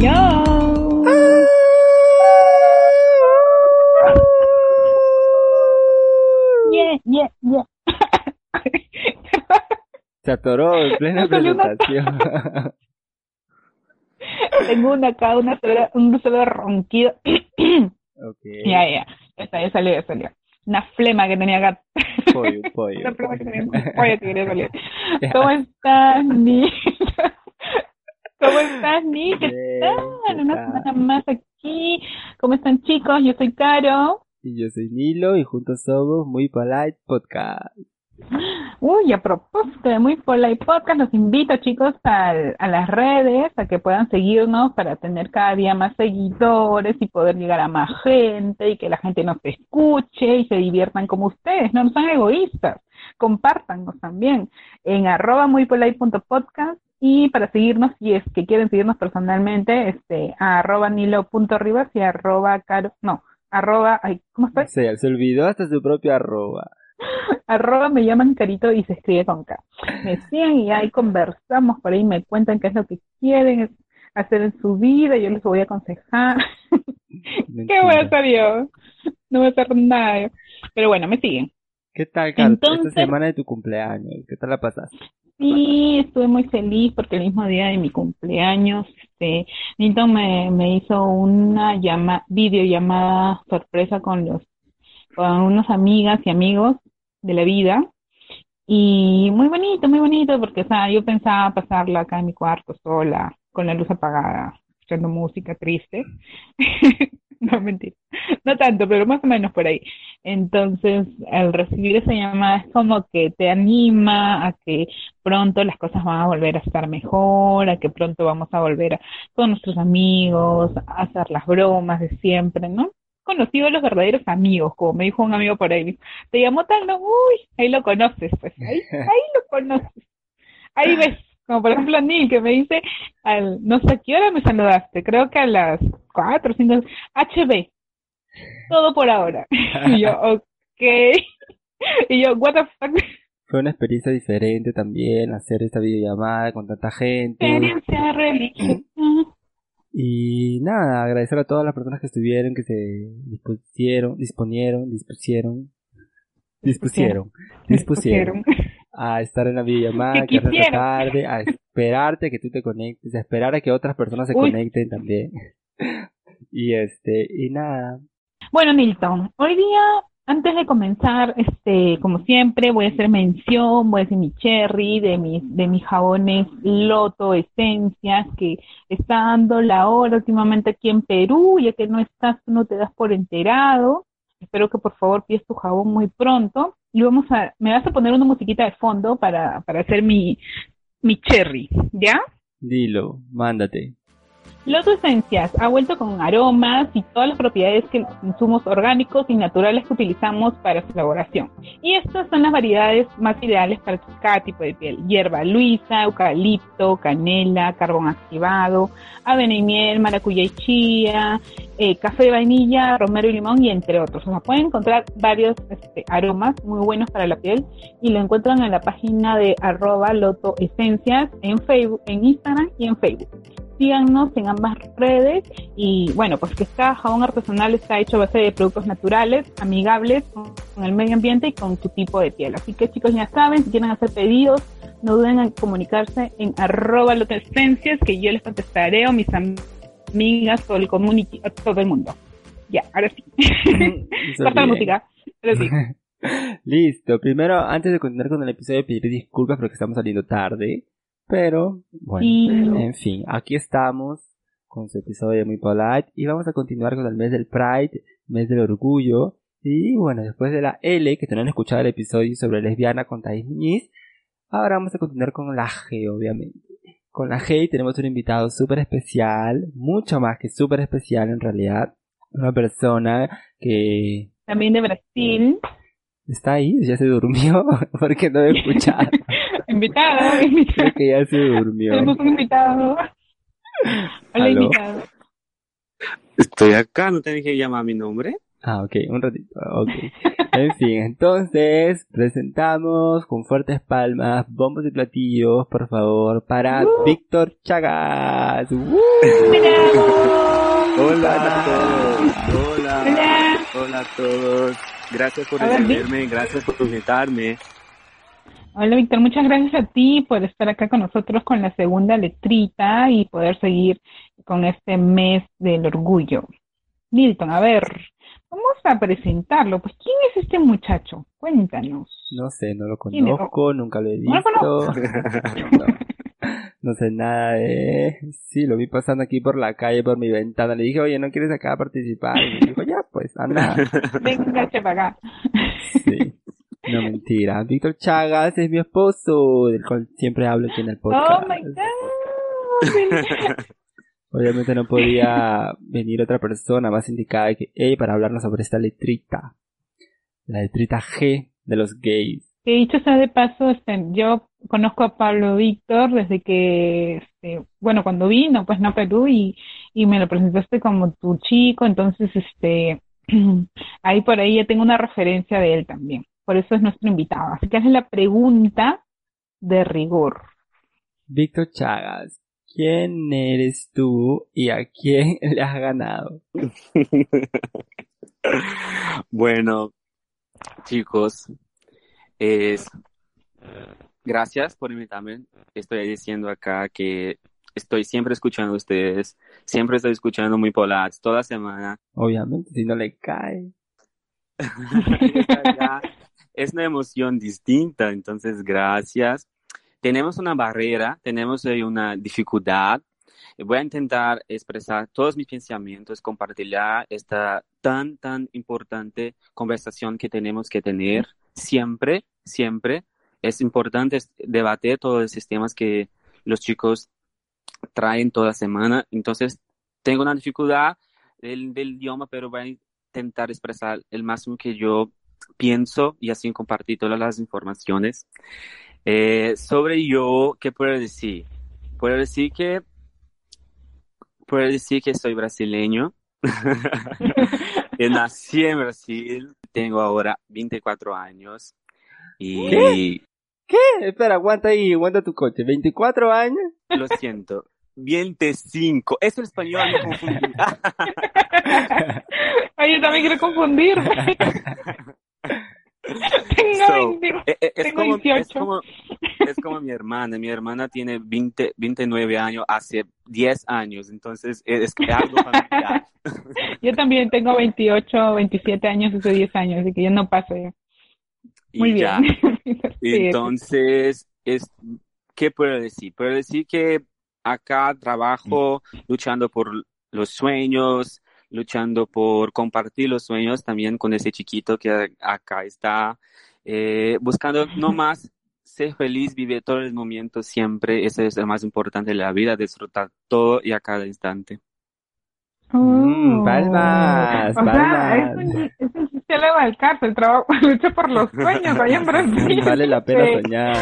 Hello. Yeah, yeah, yeah. Se atoró en plena presentación. Tengo una acá, una sola, un solo ronquido. ok. ya, ya. Está, ya salió, ya salió. Una flema que tenía acá. Pollo, pollo. Una flema que tenía pollo que quería salir. ¿Cómo estás, Ni? ¿Cómo estás, Ni? ¿Qué Bien, tal? ¿qué Una semana más aquí. ¿Cómo están, chicos? Yo soy Caro. Y yo soy Nilo y juntos somos Muy Polite Podcast. Uy, a propósito de Muy Polite Podcast, los invito, chicos, al- a las redes, a que puedan seguirnos para tener cada día más seguidores y poder llegar a más gente y que la gente nos escuche y se diviertan como ustedes, no, no sean egoístas, compártanos también en arroba muypolite.podcast y para seguirnos, si es que quieren seguirnos personalmente, este, a arroba nilo.rivas y arroba caro, no, arroba, ay, ¿cómo estoy? Se, se olvidó hasta su propia arroba. arroba me llaman carito y se escribe con K. Me siguen y ahí conversamos, por ahí me cuentan qué es lo que quieren hacer en su vida, yo les voy a aconsejar. ¿Qué voy a hacer yo? No voy a hacer nada. Pero bueno, me siguen. ¿Qué tal, Carlos? Entonces- Esta semana de tu cumpleaños. ¿Qué tal la pasaste? Sí, estuve muy feliz porque el mismo día de mi cumpleaños, este, Nito me, me hizo una llama, videollamada sorpresa con los, con unas amigas y amigos de la vida. Y muy bonito, muy bonito, porque, o sea, yo pensaba pasarla acá en mi cuarto sola, con la luz apagada, escuchando música triste. No, mentira. No tanto, pero más o menos por ahí. Entonces, al recibir esa llamada es como que te anima a que pronto las cosas van a volver a estar mejor, a que pronto vamos a volver a, con nuestros amigos, a hacer las bromas de siempre, ¿no? Conocido a los verdaderos amigos, como me dijo un amigo por ahí, te llamó tal, no, uy, ahí lo conoces, pues, ahí, ahí lo conoces. Ahí ves, como por ejemplo Neil, que me dice, al, no sé a qué hora me saludaste, creo que a las cuatro, cinco, HB, todo por ahora. Y yo, ok. Y yo, what the fuck, Fue una experiencia diferente también hacer esta videollamada con tanta gente. experiencia religiosa. Y nada, agradecer a todas las personas que estuvieron, que se dispusieron, disponieron, dispusieron, dispusieron, dispusieron a estar en la videollamada, Que tarde, a esperarte a que tú te conectes, a esperar a que otras personas se Uy. conecten también. Y este, y nada, Bueno, Nilton, hoy día, antes de comenzar, este, como siempre, voy a hacer mención, voy a decir mi cherry, de mis, de mis jabones Loto Esencias, que está dando la hora últimamente aquí en Perú, ya que no estás, no te das por enterado. Espero que por favor pides tu jabón muy pronto. Y vamos a, me vas a poner una musiquita de fondo para, para hacer mi, mi cherry, ¿ya? dilo, mándate. Loto Esencias ha vuelto con aromas y todas las propiedades que los insumos orgánicos y naturales que utilizamos para su elaboración. Y estas son las variedades más ideales para cada tipo de piel. Hierba luisa, eucalipto, canela, carbón activado, avena y miel, maracuyá y chía, eh, café de vainilla, romero y limón y entre otros. O sea, pueden encontrar varios este, aromas muy buenos para la piel y lo encuentran en la página de arroba Loto Esencias en Facebook, en Instagram y en Facebook síganos en ambas redes y bueno, pues que cada jabón artesanal está hecho a base de productos naturales, amigables con, el medio ambiente y con su tipo de piel. Así que chicos ya saben, si quieren hacer pedidos, no duden en comunicarse en arroba lotesencias que yo les contestaré o mis am- amigas, todo el community, a todo el mundo. Ya, ahora sí. Corta la música. Ahora sí. Listo, primero, antes de continuar con el episodio, pedir disculpas porque estamos saliendo tarde. Pero, bueno, en fin, aquí estamos con su episodio muy polite y vamos a continuar con el mes del Pride, mes del orgullo. Y bueno, después de la L, que tendrán escuchado el episodio sobre lesbiana con Thais Muñiz, Ahora vamos a continuar con la G, obviamente. Con la G tenemos un invitado súper especial, mucho más que súper especial en realidad. Una persona que... También de Brasil. ¿Está ahí? ¿Ya se durmió? Porque no he escuchado. invitado, invitado. Creo que ya se durmió. Tenemos un invitado. Hola, invitado. Estoy acá, ¿no tenés que llamar mi nombre? Ah, ok, un ratito, ok. En fin, entonces presentamos con fuertes palmas, bombos y platillos, por favor, para uh. Víctor Chagas. ¡Uh! Hola a todos, hola, hola, hola a todos. Gracias por recibirme, gracias por invitarme. Hola Víctor, muchas gracias a ti por estar acá con nosotros con la segunda letrita y poder seguir con este mes del orgullo. Milton, a ver, vamos a presentarlo. Pues, ¿quién es este muchacho? Cuéntanos. No sé, no lo conozco, nunca lo he visto. No, sé nada de... Sí, lo vi pasando aquí por la calle, por mi ventana. Le dije, oye, ¿no quieres acá participar? Y me dijo, ya, pues, anda. Venga, para acá. Sí. No, mentira. Víctor Chagas es mi esposo, del cual siempre hablo aquí en el podcast. Oh my god. Obviamente no podía venir otra persona más indicada que él para hablarnos sobre esta letrita. La letrita G de los gays. Que dicho sea de paso, este, yo conozco a Pablo Víctor desde que, este, bueno, cuando vino, pues no a Perú y, y me lo presentaste como tu chico, entonces, este, ahí por ahí ya tengo una referencia de él también. Por eso es nuestro invitado. Así que hace la pregunta de rigor. Víctor Chagas, ¿quién eres tú y a quién le has ganado? bueno, chicos, es gracias por invitarme. Estoy diciendo acá que estoy siempre escuchando a ustedes, siempre estoy escuchando muy polats toda semana. Obviamente, si no le cae. es una emoción distinta, entonces gracias. Tenemos una barrera, tenemos una dificultad. Voy a intentar expresar todos mis pensamientos, compartir esta tan, tan importante conversación que tenemos que tener siempre, siempre. Es importante debatir todos los sistemas que los chicos traen toda semana. Entonces, tengo una dificultad del, del idioma, pero voy a intentar expresar el máximo que yo pienso y así compartí todas las informaciones. Eh, sobre yo, ¿qué puedo decir? Puedo decir que puedo decir que soy brasileño. Nací en Brasil, tengo ahora 24 años. Y... ¿Qué? ¿Qué? Espera, aguanta ahí, aguanta tu coche. ¿24 años? Lo siento. 25. Es el español, me confundí. Ay, también quiero confundirme. Tengo eh, eh, es, como, es, como, mi hermana. Mi hermana tiene 20, 29 años hace 10 años, entonces es, algo familiar. yo también tengo 28, 27 años hace 10 años, así que yo no paso ya. Muy bien. entonces, es, ¿qué puedo decir? Puedo decir que acá trabajo luchando por los sueños, luchando por compartir los sueños también con ese chiquito que acá está, eh, buscando no más ser feliz, vivir todos los momentos siempre, eso es lo más importante de la vida, disfrutar todo y a cada instante. Mm, palmas, palmas. es un, sistema de el trabajo, lucha por los sueños allá en Brasil. Vale la pena soñar.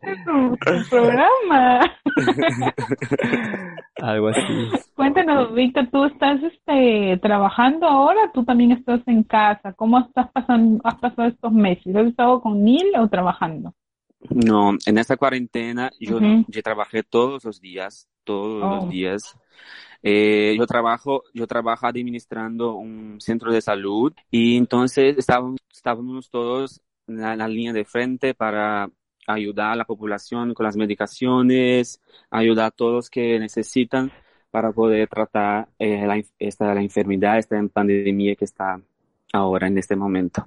programa. Algo así. Cuéntanos, Víctor, ¿tú estás este, trabajando ahora? ¿Tú también estás en casa? ¿Cómo estás pasando, has pasado estos meses? ¿Has estado con Neil o trabajando? No, en esta cuarentena yo, yo trabajé todos los días, todos los oh. días. Eh, yo trabajo, yo trabajo administrando un centro de salud y entonces estábamos, estábamos todos en la línea de frente para ayudar a la población con las medicaciones, ayudar a todos que necesitan para poder tratar eh, la, esta, la enfermedad, esta pandemia que está ahora en este momento.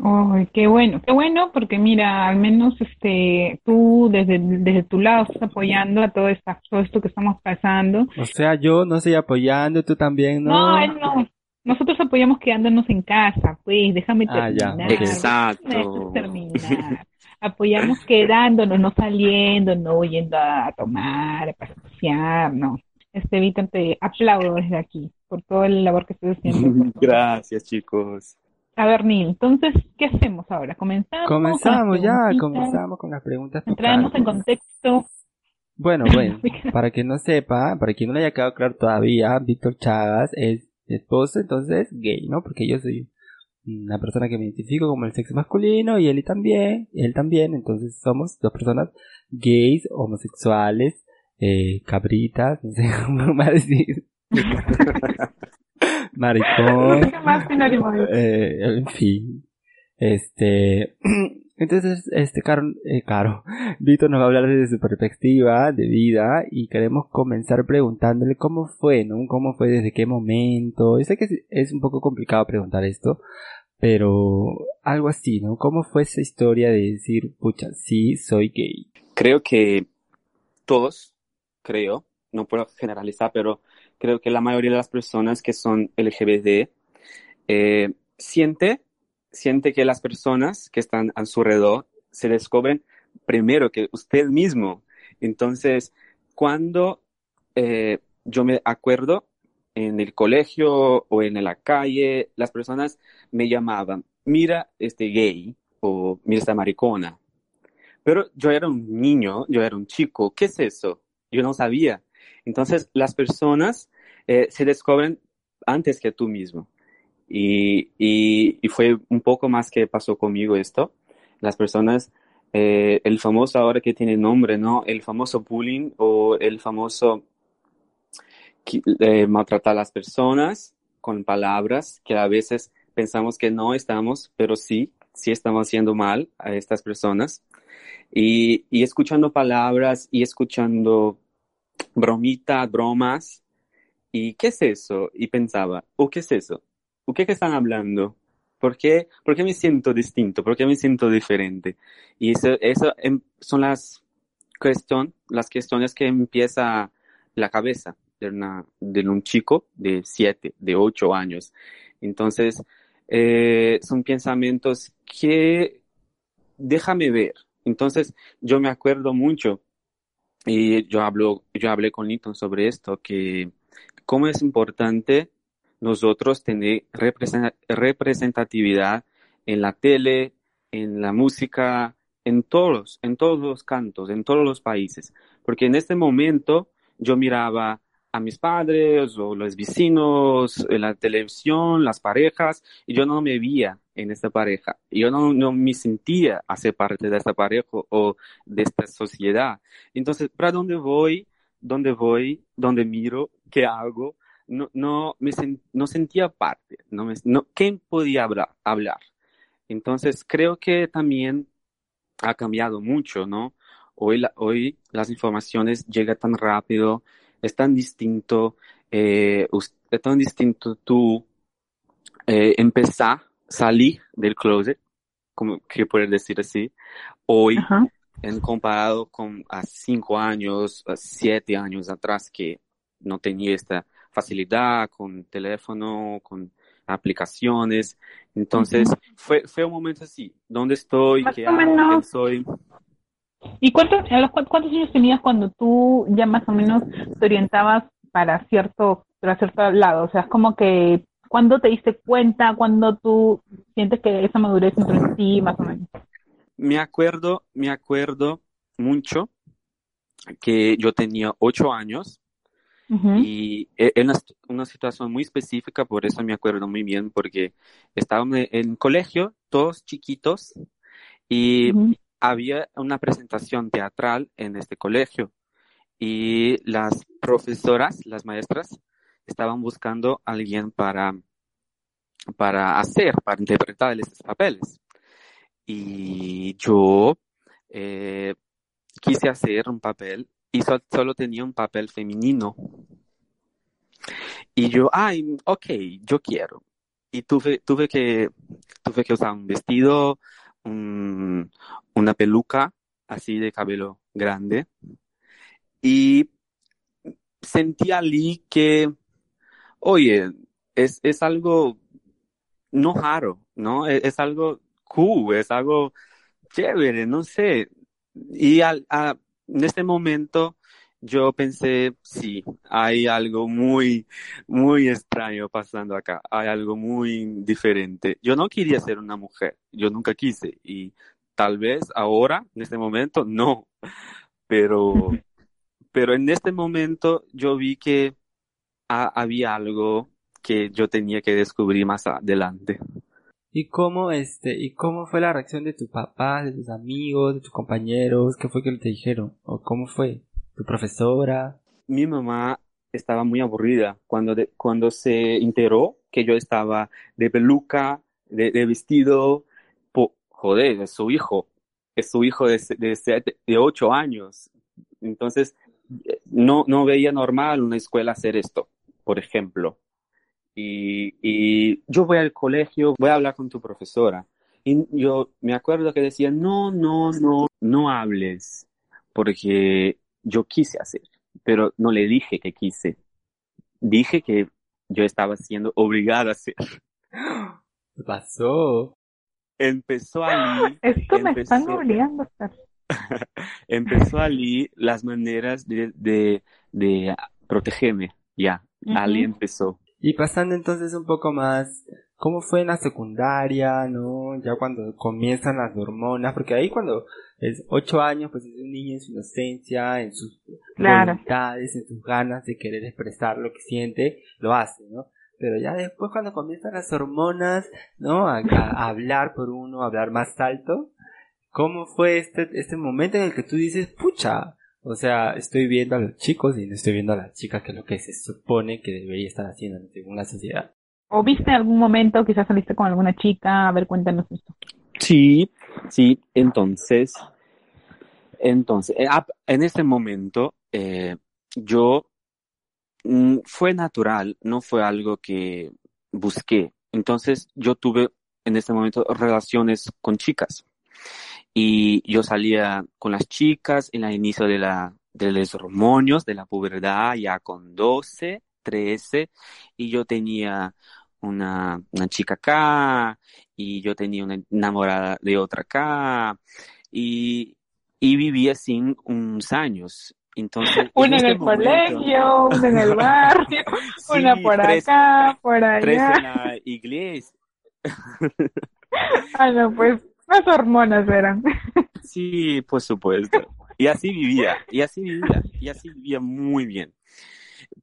Oh, qué bueno, qué bueno, porque mira, al menos este, tú desde, desde tu lado estás apoyando a todo, esta, todo esto que estamos pasando. O sea, yo no estoy apoyando, tú también, ¿no? No, no. Nosotros apoyamos quedándonos en casa, pues, déjame ah, terminar. Exacto. terminar. Apoyamos quedándonos, no saliendo, no yendo a tomar, a pasear, no. Este, Vito, te aplaudo desde aquí por todo el labor que estás haciendo. Gracias, chicos. A ver, Neil, entonces, ¿qué hacemos ahora? ¿Comenzamos? Comenzamos ya, comenzamos con las preguntas. Entramos en contexto. Bueno, bueno, para quien no sepa, para quien no le haya quedado claro todavía, Víctor Chagas es esposo, entonces gay, ¿no? Porque yo soy una persona que me identifico como el sexo masculino y él también, él también, entonces somos dos personas gays, homosexuales, eh, cabritas, no sé cómo más decir. maricón, eh, en fin, este, entonces, este, Caro, eh, Caro, Víctor nos va a hablar desde su perspectiva de vida y queremos comenzar preguntándole cómo fue, ¿no? ¿Cómo fue, desde qué momento? Yo sé que es, un poco complicado preguntar esto, pero algo así, ¿no? ¿Cómo fue esa historia de decir, pucha, sí, soy gay? Creo que todos, creo, no puedo generalizar, pero creo que la mayoría de las personas que son LGBT eh, siente, siente que las personas que están a su alrededor se descubren primero que usted mismo. Entonces, cuando eh, yo me acuerdo en el colegio o en la calle, las personas me llamaban, mira este gay o mira esta maricona. Pero yo era un niño, yo era un chico, ¿qué es eso? Yo no sabía. Entonces, las personas eh, se descubren antes que tú mismo. Y, y, fue un poco más que pasó conmigo esto. Las personas, eh, el famoso ahora que tiene nombre, ¿no? El famoso bullying o el famoso eh, maltratar a las personas con palabras que a veces pensamos que no estamos, pero sí, sí estamos haciendo mal a estas personas. Y, y escuchando palabras y escuchando bromitas, bromas. ¿Y qué es eso? Y pensaba, ¿o qué es eso? ¿O qué están hablando? ¿Por qué, ¿Por qué me siento distinto? ¿Por qué me siento diferente? Y eso, eso em, son las, cuestión, las cuestiones que empieza la cabeza de, una, de un chico de siete, de ocho años. Entonces, eh, son pensamientos que déjame ver. Entonces, yo me acuerdo mucho y yo, hablo, yo hablé con Linton sobre esto, que cómo es importante nosotros tener representatividad en la tele, en la música, en todos, en todos los cantos, en todos los países. Porque en este momento yo miraba a mis padres o los vecinos, la televisión, las parejas, y yo no me veía en esta pareja. Yo no, no me sentía hacer parte de esta pareja o de esta sociedad. Entonces, ¿para dónde voy? ¿Dónde voy? ¿Dónde miro? ¿Qué hago? No, no, me no sentía parte. No no, ¿Quién podía hablar, hablar? Entonces, creo que también ha cambiado mucho, ¿no? Hoy, hoy las informaciones llegan tan rápido, es tan distinto, eh, es tan distinto tú eh, empezar, salir del closet, como que poder decir así, hoy, en comparado con a cinco años, a siete años atrás, que no tenía esta facilidad con teléfono, con aplicaciones. Entonces, fue, fue un momento así, ¿dónde estoy? ¿Qué hago? soy? ¿Y cuántos, cuántos años tenías cuando tú ya más o menos te orientabas para cierto, para cierto lado? O sea, es como que, ¿cuándo te diste cuenta? ¿Cuándo tú sientes que esa madurez entró en ti, más o menos? Me acuerdo, me acuerdo mucho que yo tenía ocho años y e, era una, una, situación muy específica, por eso me acuerdo muy bien, porque estábamos en colegio, todos chiquitos, y había una presentación teatral en este colegio y las profesoras, las maestras, estaban buscando a alguien para, para hacer, para interpretar estos papeles. Y yo eh, quise hacer un papel y solo tenía un papel femenino. Y yo, ay, ok, yo quiero. y tuve, tuve que, tuve que usar un vestido, un, una peluca así de cabello grande y sentí allí que, oye, es, es algo no raro, ¿no? Es, es, algo cool, es algo chévere, no sé. Y al, a, en este momento yo pensé, sí, hay algo muy, muy extraño pasando acá, hay algo muy diferente. Yo no quería ser una mujer, yo nunca quise y tal vez ahora, en este momento, no, pero, pero en este momento yo vi que ha, había algo que yo tenía que descubrir más adelante. ¿Y cómo este, y cómo fue la reacción de tu papá, de tus amigos, de tus compañeros? ¿Qué fue que te dijeron? ¿O cómo fue? ¿Tu profesora? Mi mamá estaba muy aburrida cuando, cuando se enteró que yo estaba de peluca, de, vestido. Po, joder, es su hijo. Es su hijo de, de ocho años. Entonces, no, no veía normal una escuela hacer esto, por ejemplo. Y, y, yo voy al colegio, voy a hablar con tu profesora. Y yo me acuerdo que decía, no, no, no, no hables, porque yo quise hacer, pero no le dije que quise. Dije que yo estaba siendo obligada a hacer. ¿Qué pasó? Empezó allí. Esto empezó, me están obligando a hacer. empezó allí las maneras de, de, de protegerme. Ya, uh -huh. allí empezó. Y pasando entonces un poco más, ¿cómo fue en la secundaria, no? Ya cuando comienzan las hormonas, porque ahí cuando es ocho años, pues es un niño en su inocencia, en sus claro. voluntades, en sus ganas de querer expresar lo que siente, lo hace, ¿no? Pero ya después cuando comienzan las hormonas, ¿no? A, a hablar por uno, a hablar más alto, ¿cómo fue este, este momento en el que tú dices, pucha, o sea, estoy viendo a los chicos y no estoy viendo a las chicas, que es lo que se supone que debería estar haciendo según la sociedad. ¿O viste algún momento, quizás saliste con alguna chica? A ver, cuéntanos esto. Sí, sí, entonces, entonces, en ese momento, eh, yo, mm, fue natural, no fue algo que busqué. Entonces, yo tuve en ese momento relaciones con chicas y yo salía con las chicas en el inicio de, la, de los hormonios, de la pubertad, ya con 12, 13, y yo tenía una, una chica acá, y yo tenía una enamorada de otra acá, y, y vivía sin unos años. Entonces, una en, en este el momento, colegio, una en el barrio, sí, una por tres, acá, por allá. Tres en la iglesia. ah, no, pues las hormonas eran. Sí, por supuesto. Y así vivía, y así vivía, y así vivía muy bien.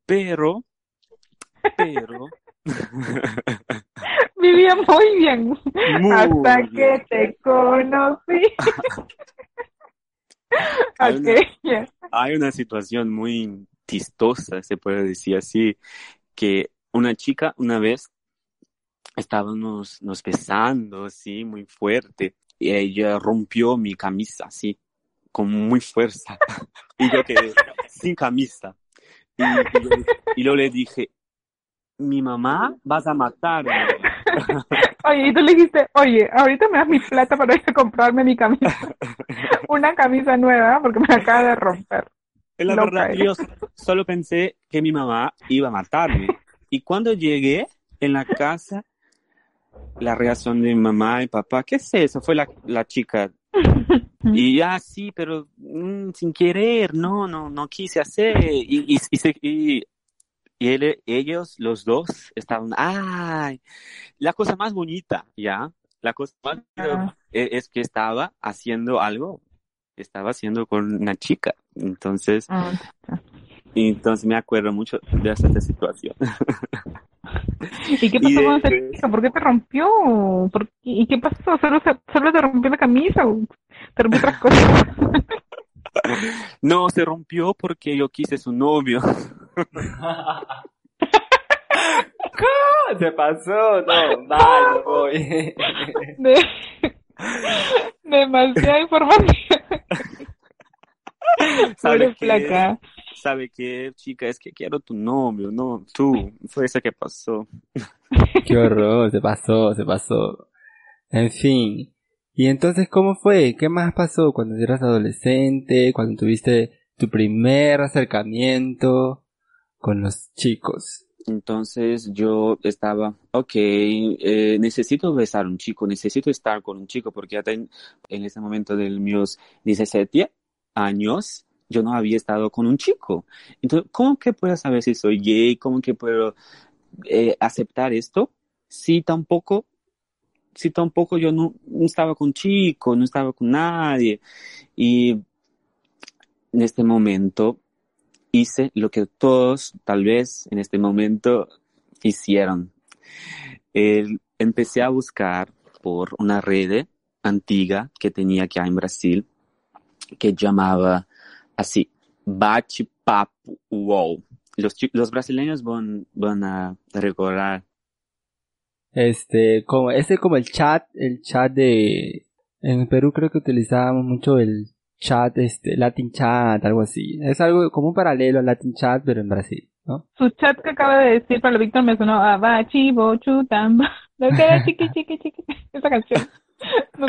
Pero, pero... vivía muy bien. Muy hasta bien. que te conocí. hay, okay. una, hay una situación muy chistosa, se puede decir así, que una chica una vez estábamos nos besando, sí, muy fuerte. Y ella rompió mi camisa, así, con muy fuerza. y yo quedé sin camisa. Y, y, yo, y yo le dije, mi mamá vas a matarme. oye, y tú le dijiste, oye, ahorita me das mi plata para ir a comprarme mi camisa. Una camisa nueva porque me acaba de romper. Es la verdad, yo solo pensé que mi mamá iba a matarme. Y cuando llegué en la casa, la reacción de mi mamá y papá, ¿qué es eso? Fue la, la chica. Y ya, ah, sí, pero mm, sin querer, no, no, no quise hacer. Y, y, y, y él, ellos, los dos, estaban, ay, la cosa más bonita, ¿ya? La cosa más bonita es, es que estaba haciendo algo, estaba haciendo con una chica. Entonces, ah, entonces me acuerdo mucho de esa situación. ¿Y qué pasó y, con esa chica? ¿Por qué te rompió? ¿Por qué? ¿Y qué pasó? ¿Solo, ¿Solo te rompió la camisa o te rompió otras cosas? no, se rompió porque yo quise su novio. Se pasó, no, mal, voy. De... Demasiada información. ¿Sabes placa. ¿sabe qué, chica? Es que quiero tu novio, no, tú. Fue eso que pasó. Qué horror, se pasó, se pasó. En fin. ¿Y entonces cómo fue? ¿Qué más pasó cuando eras adolescente? Cuando tuviste tu primer acercamiento con los chicos? Entonces yo estaba, ok, eh, necesito besar a un chico, necesito estar con un chico, porque hasta en, en ese momento de mis 17 años yo no había estado con un chico. Entonces, ¿cómo que puedo saber si soy gay? ¿Cómo que puedo eh, aceptar esto? Si tampoco, si tampoco yo no, no estaba con chico, no estaba con nadie. Y en este momento hice lo que todos tal vez en este momento hicieron. empecé a buscar por una red antigua que tenía aquí en Brasil que llamaba así, Bate Papo Wow. Los, los brasileños van, van a recordar. Este, como, ese como el chat, el chat de, en Perú creo que utilizábamos mucho el chat, este, Latin Chat, algo así. Es algo como un paralelo al Latin Chat, pero en Brasil, ¿no? Su chat que acaba de decir para Víctor me sonó a Bachi, Bochu, Tamba. Lo que era chiqui, chiqui, chiqui. Esa canción. No.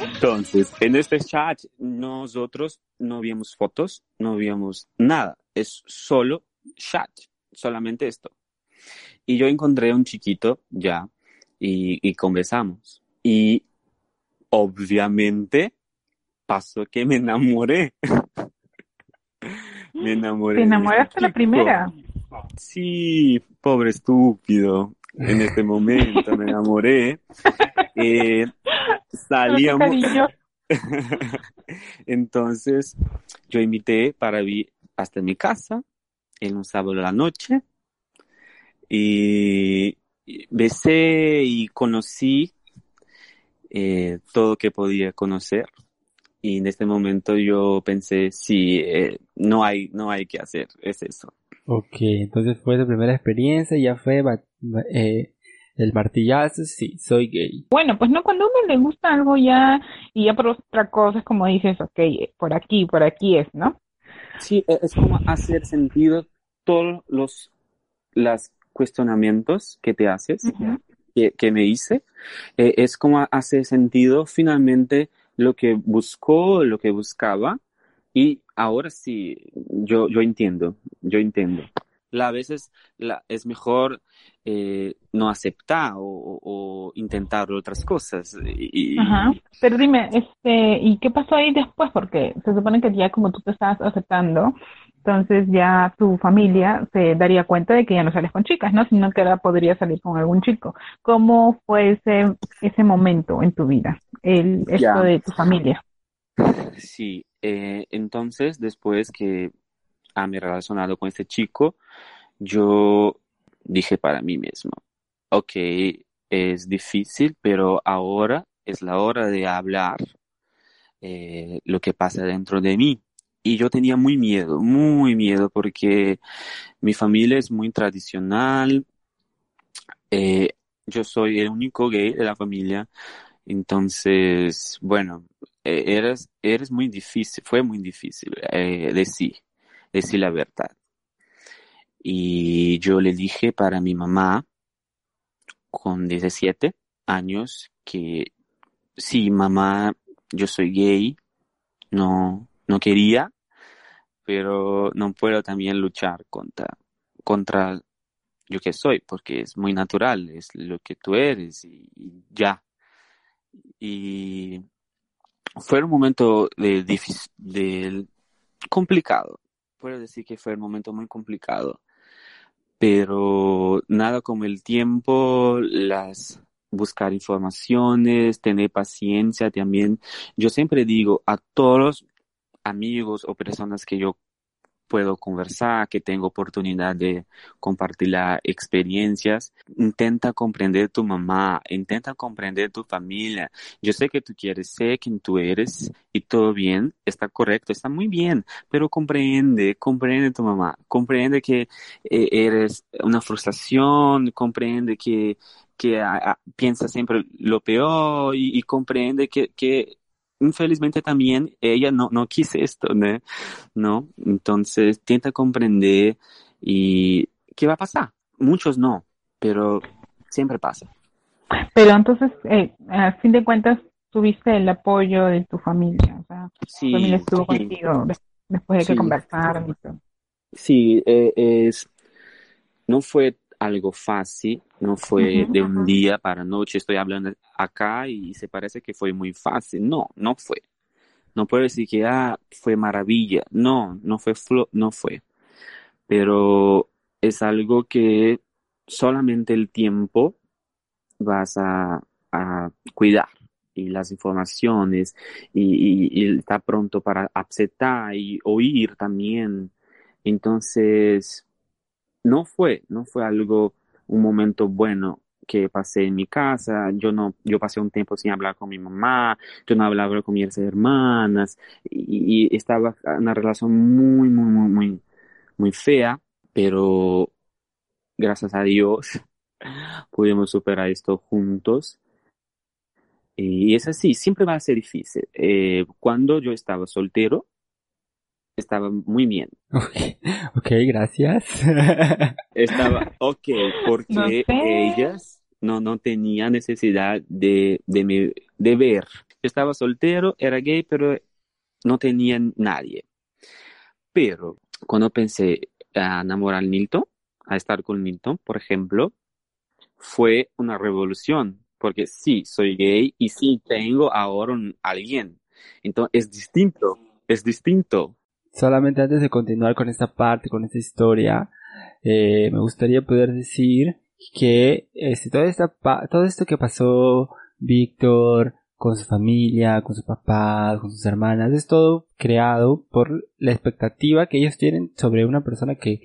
Entonces, en este chat nosotros no vimos fotos, no vimos nada, es solo chat, solamente esto. Y yo encontré un chiquito ya y, y conversamos. Y obviamente pasó que me enamoré. me enamoré. ¿Te enamoraste la primera? Sí, pobre estúpido. En este momento me enamoré. Eh, salíamos. Entonces, yo invité para hasta mi casa en un sábado de la noche y besé y conocí eh, todo que podía conocer y en este momento yo pensé sí eh, no hay no hay que hacer es eso Ok, entonces fue tu primera experiencia ya fue eh, el martillazo, sí, soy gay. Bueno, pues no, cuando a uno le gusta algo ya, y ya por otra cosa es como dices, ok, por aquí, por aquí es, ¿no? Sí, e, es como hacer sentido todos los, los cuestionamientos que te haces, que, que, me hice, eh, es como hace sentido finalmente lo que buscó, lo que buscaba, y ahora sí, yo, yo entiendo, yo entiendo a veces la, es mejor eh, no aceptar o, intentar otras cosas. Y, Ajá. Pero dime, este, ¿y qué pasó ahí después? Porque se supone que ya como tú te estabas aceptando, entonces ya tu familia se daría cuenta de que ya no sales con chicas, ¿no? Sino que ahora podría salir con algún chico. ¿Cómo fue ese, ese momento en tu vida, el, esto de tu familia? Sí, eh, entonces después que a mi relacionado con este chico, yo dije para mí mismo, ok, es difícil, pero ahora es la hora de hablar eh, lo que pasa dentro de mí. Y yo tenía muy miedo, muy miedo, porque mi familia es muy tradicional. Eh, yo soy el único gay de la familia. Entonces, bueno, eh, eres, eres muy difícil, fue muy difícil decir decir la verdad. Y yo le dije para mi mamá, con 17 años, que sí, mamá, yo soy gay, no, no quería, pero no puedo también luchar contra, contra yo que soy, porque es muy natural, es lo que tú eres y, ya. Y fue un momento de, de complicado, puedo decir que fue un momento muy complicado, pero nada como el tiempo, las buscar informaciones, tener paciencia también. Yo siempre digo a todos amigos o personas que yo puedo conversar, que tengo oportunidad de compartir experiencias. Intenta comprender tu mamá, intenta comprender tu familia. Yo sé que tú quieres ser quien tú eres y todo bien, está correcto, está muy bien, pero comprende, comprende tu mamá, comprende que eh, eres una frustración, comprende que que piensa siempre lo peor y, comprende que infelizmente también ella no, no quise esto, ¿no? Entonces, intenta comprender y ¿qué va a pasar? Muchos no, pero siempre pasa. Pero entonces, eh, a fin de cuentas, tuviste el apoyo de tu familia, o sea, tu familia estuvo contigo después de que conversaron y todo. Sí, eh, es, no fue algo fácil, no fue de un día para noche, estoy hablando acá y se parece que fue muy fácil, no, no fue. No puedo decir que ah, fue maravilla, no, no fue, no fue. Pero es algo que solamente el tiempo vas a, cuidar y las informaciones y, y, está pronto para aceptar y oír también. Entonces, no fue, no fue algo, un momento bueno que pasé en mi casa, yo no, yo pasé un tiempo sin hablar con mi mamá, yo no hablaba con mis hermanas y, estaba una relación muy, muy, muy, muy, muy fea, pero gracias a Dios pudimos superar esto juntos. Y es así, siempre va a ser difícil. Eh, cuando yo estaba soltero, estaba muy bien. Ok, gracias. Estaba ok, porque ellas no, no tenían necesidad de, de, de ver. estaba soltero, era gay, pero no tenía nadie. Pero cuando pensé a enamorar a Milton, a estar con Milton, por ejemplo, fue una revolución, porque sí, soy gay y sí tengo ahora un, alguien. Entonces es distinto, es distinto solamente antes de continuar con esta parte, con esta historia, eh, me gustaría poder decir que este, todo, esta, todo esto que pasó Víctor con su familia, con su papá, con sus hermanas, es todo creado por la expectativa que ellos tienen sobre una persona que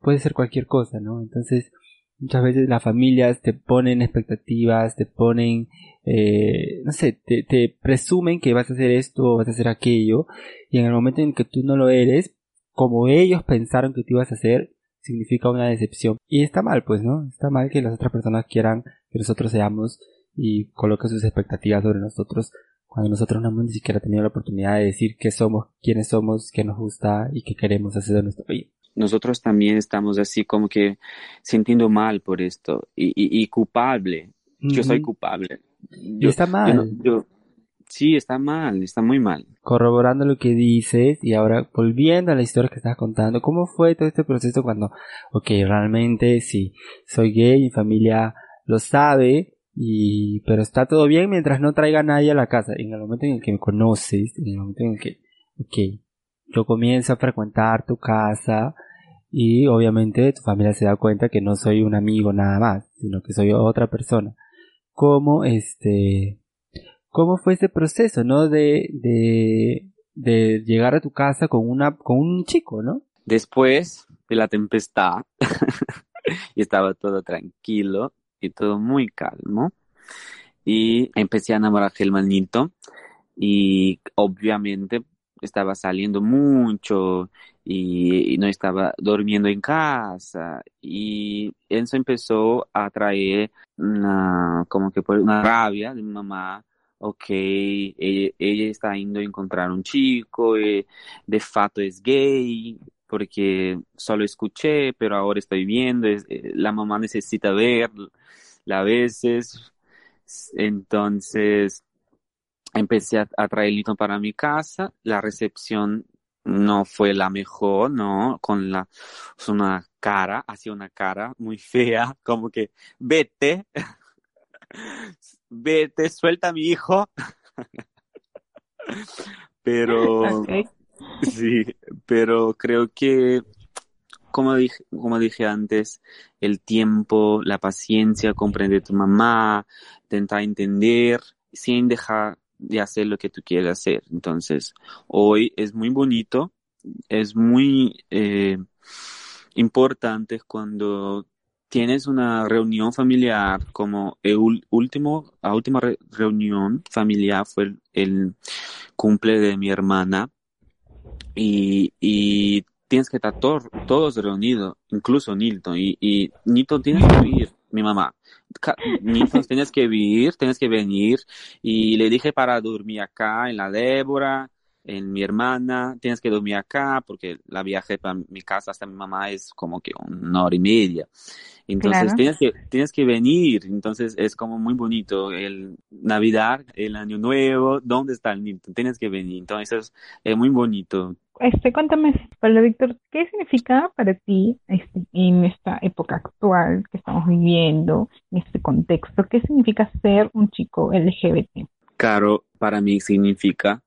puede ser cualquier cosa, ¿no? Entonces, muchas veces las familias te ponen expectativas, te ponen eh, no sé, te, te, presumen que vas a hacer esto o vas a hacer aquello, y en el momento en que tú no lo eres, como ellos pensaron que tú ibas a hacer, significa una decepción. Y está mal, pues, ¿no? Está mal que las otras personas quieran que nosotros seamos y coloquen sus expectativas sobre nosotros cuando nosotros no hemos ni siquiera tenido la oportunidad de decir qué somos, quiénes somos, qué nos gusta y qué queremos hacer de nuestro vida. Nosotros también estamos así como que sintiendo mal por esto y, y, culpable. Yo soy culpable y está mal. sí, está mal, está muy mal. Corroborando lo que dices y ahora volviendo a la historia que estás contando, ¿cómo fue todo este proceso cuando, ok, realmente sí, soy gay, mi familia lo sabe, y, pero está todo bien mientras no traiga a nadie a la casa. En el momento en el que me conoces, en el momento en el que, ok, yo comienzo a frecuentar tu casa, y obviamente tu familia se da cuenta que no soy un amigo nada más, sino que soy otra persona cómo este cómo fue ese proceso, ¿no? De, de, llegar a tu casa con una con un chico, ¿no? Después de la tempestad y estaba todo tranquilo y todo muy calmo y empecé a enamorar del manito y obviamente estaba saliendo mucho y, no estaba durmiendo en casa. Y eso empezó a traer una, como que una rabia de mi mamá. Ok, ella, está yendo a encontrar un chico, eh, de fato es gay, porque solo escuché, pero ahora estoy viendo, eh, la mamá necesita verla a veces, entonces empecé a, a traer Lito para mi casa, la recepción no fue la mejor, ¿no? Con la, una cara, hacía una cara muy fea, como que, vete, vete, suelta a mi hijo. pero, sí, pero creo que, como dije, como dije antes, el tiempo, la paciencia, comprender tu mamá, intentar entender, sin dejar de hacer lo que tú quieres hacer. Entonces, hoy es muy bonito es muy eh, importante cuando tienes una reunión familiar, como el último, la última reunión familiar fue el, cumple de mi hermana. Y, y tienes que estar todos reunidos, incluso Nilton, y, y Nilton tienes que ir, mi mamá. Tienes que vivir, tienes que venir, y le dije para dormir acá en la Débora, en mi hermana, tienes que dormir acá porque la viaje para mi casa hasta mi mamá es como que una hora y media. Entonces tienes que tienes que venir, entonces es como muy bonito el Navidad, el Año Nuevo, ¿dónde está el niño? Tienes que venir, entonces es muy bonito. Este, cuéntame, Pablo Víctor, ¿qué significa para ti este, en esta época actual que estamos viviendo, en este contexto, qué significa ser un chico LGBT? Claro, para mí significa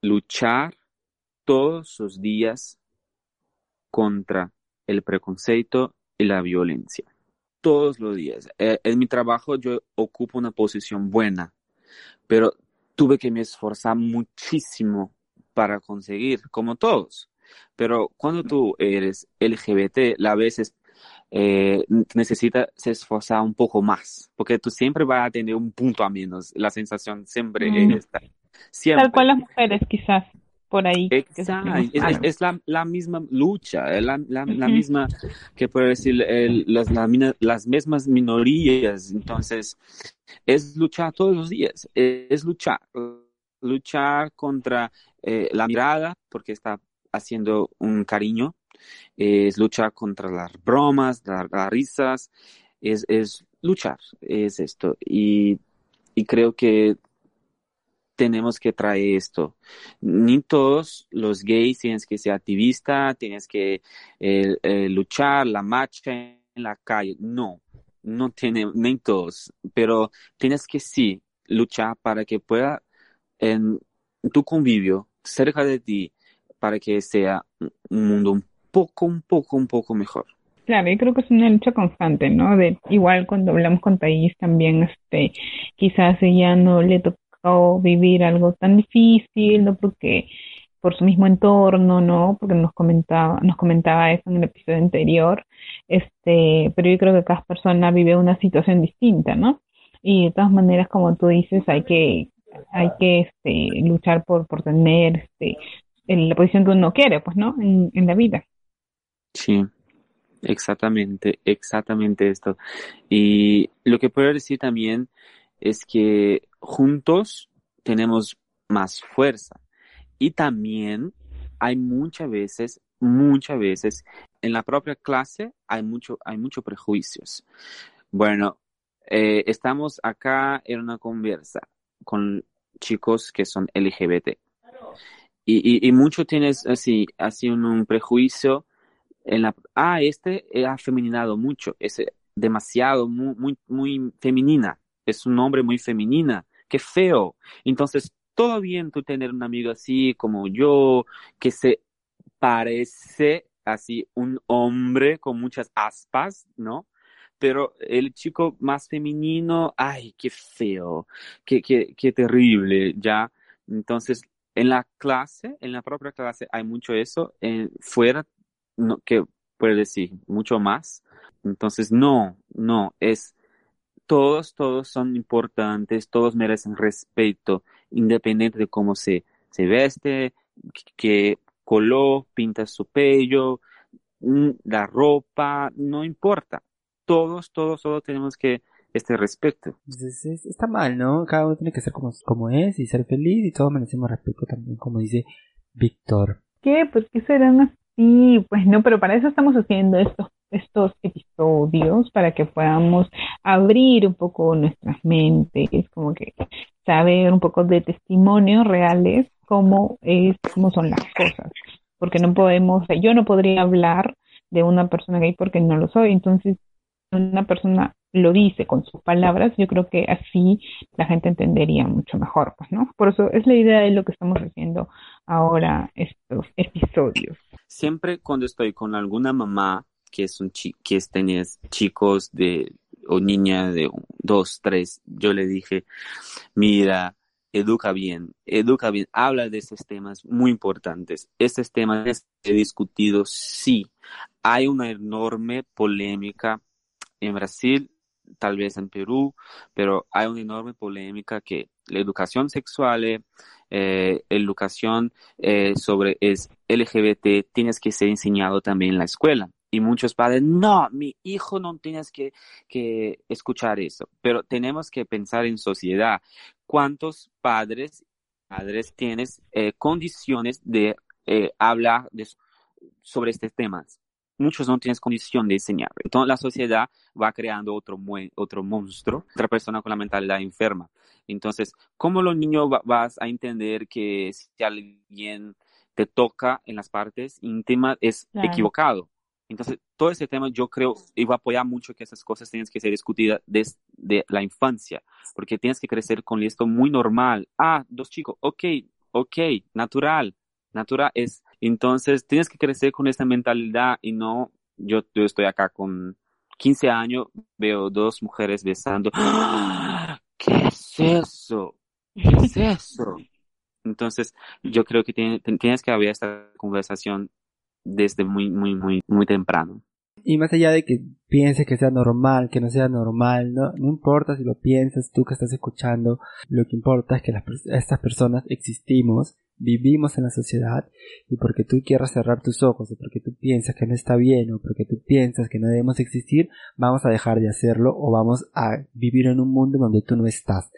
luchar todos los días contra el preconceito y la violencia. Todos los días. Eh, en mi trabajo yo ocupo una posición buena, pero tuve que me esforzar muchísimo para conseguir, como todos. Pero cuando tú eres LGBT, la veces eh, necesitas esforzar un poco más, porque tú siempre vas a tener un punto a menos. La sensación siempre mm. está Tal cual las mujeres, quizás, por ahí. Exacto. Es, la, misma lucha, es la, misma, que puedo decir, las, las mismas minorías. Entonces, es luchar todos los días, es luchar, luchar contra eh, la mirada, porque está haciendo un cariño, es luchar contra las bromas, las, risas, es, es luchar, es esto. Y, y creo que tenemos que traer esto. Ni todos los gays tienes que ser activista, tienes que eh, eh, luchar la marcha en la calle. No, no tiene, ni todos, pero tienes que sí luchar para que pueda en tu convivio cerca de ti, para que sea un mundo un poco, un poco, un poco mejor. Claro, yo creo que es una lucha constante, ¿no? De igual cuando hablamos con Thais también, este, quizás ella no le toca vivir algo tan difícil, ¿no? Porque por su mismo entorno, ¿no? Porque nos comentaba, nos comentaba eso en el episodio anterior, este, pero yo creo que cada persona vive una situación distinta, ¿no? Y de todas maneras, como tú dices, hay que, hay que este, luchar por, por tener este, la posición que uno quiere, pues, ¿no? En la vida. Sí, exactamente, exactamente esto. Y lo que puedo decir también es que juntos tenemos más fuerza. Y también hay muchas veces, muchas veces, en la propia clase hay mucho, hay muchos prejuicios. Bueno, eh, estamos acá en una conversa con chicos que son LGBT. Y, y, mucho tienes así, así un, prejuicio en la, ah, este ha feminizado mucho, es demasiado, muy, muy, muy femenina es un hombre muy femenina, qué feo. Entonces, todo bien tú tener un amigo así como yo, que se parece así un hombre con muchas aspas, ¿no? Pero el chico más femenino, ay, qué feo, qué, qué, qué terrible, ya. Entonces, en la clase, en la propia clase, hay mucho eso. En, fuera, no, que puede decir mucho más. Entonces, no, no, es todos, todos son importantes, todos merecen respeto, independiente de cómo se, se veste, qué color pinta su pelo, mm, la ropa, no importa. Todos, todos, todos tenemos que este respeto. está mal, ¿no? Cada uno tiene que ser como, como es y ser feliz y todos merecemos respeto también, como dice Víctor. ¿Qué? ¿Por qué serán así? Pues no, pero para eso estamos haciendo esto estos episodios para que podamos abrir un poco nuestras mentes, como que saber un poco de testimonios reales cómo es, cómo son las cosas, porque no podemos, yo no podría hablar de una persona gay porque no lo soy, entonces una persona lo dice con sus palabras, yo creo que así la gente entendería mucho mejor, pues, ¿no? Por eso es la idea de lo que estamos haciendo ahora estos episodios. Siempre cuando estoy con alguna mamá que es un que es, tenés chicos de o niña de dos, tres, yo le dije, mira, educa bien, educa bien, habla de estos temas muy importantes. Estos temas he discutido, sí. Hay una enorme polémica en Brasil, tal vez en Perú, pero hay una enorme polémica que la educación sexual, eh, educación eh, sobre es LGBT, tienes que ser enseñado también en la escuela. Y muchos padres, no, mi hijo no tienes que, que escuchar eso. Pero tenemos que pensar en sociedad. ¿Cuántos padres, padres tienes eh, condiciones de eh, hablar de, sobre estos temas? Muchos no tienes condición de enseñar. Entonces la sociedad va creando otro, otro monstruo, otra persona con la mentalidad enferma. Entonces, ¿cómo los niños vas a entender que si alguien te toca en las partes íntimas es equivocado? Entonces, todo ese tema yo creo y voy a apoyar mucho que esas cosas tienen que ser discutidas desde la infancia, porque tienes que crecer con esto muy normal. Ah, dos chicos, ok, ok, natural, natural es. Entonces, tienes que crecer con esta mentalidad y no, yo, yo estoy acá con 15 años, veo dos mujeres besando. ¡Ah! ¿Qué es eso? ¿Qué es eso? Entonces, yo creo que tienes que haber esta conversación desde muy, muy, muy, muy temprano. Y más allá de que pienses que sea normal, que no sea normal, no, no importa si lo piensas tú que estás escuchando, lo que importa es que las, estas personas existimos, vivimos en la sociedad y porque tú quieras cerrar tus ojos o porque tú piensas que no está bien o porque tú piensas que no debemos existir, vamos a dejar de hacerlo o vamos a vivir en un mundo donde tú no estás.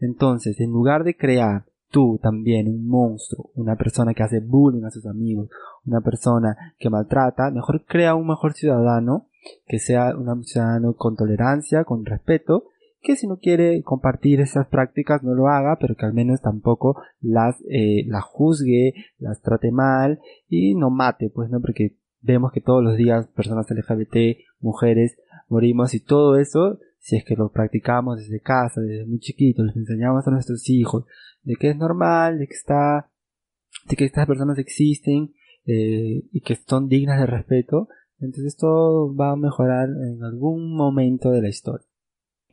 Entonces, en lugar de crear tú también, un monstruo, una persona que hace bullying a sus amigos, una persona que maltrata, mejor crea un mejor ciudadano, que sea un ciudadano con tolerancia, con respeto, que si no quiere compartir esas prácticas no lo haga, pero que al menos tampoco las, eh, las juzgue, las trate mal y no mate, pues no, porque vemos que todos los días personas LGBT, mujeres, morimos y todo eso, si es que lo practicamos desde casa, desde muy chiquitos, les enseñamos a nuestros hijos, de que es normal, de que está, de que estas personas existen eh, y que son dignas de respeto, entonces todo va a mejorar en algún momento de la historia.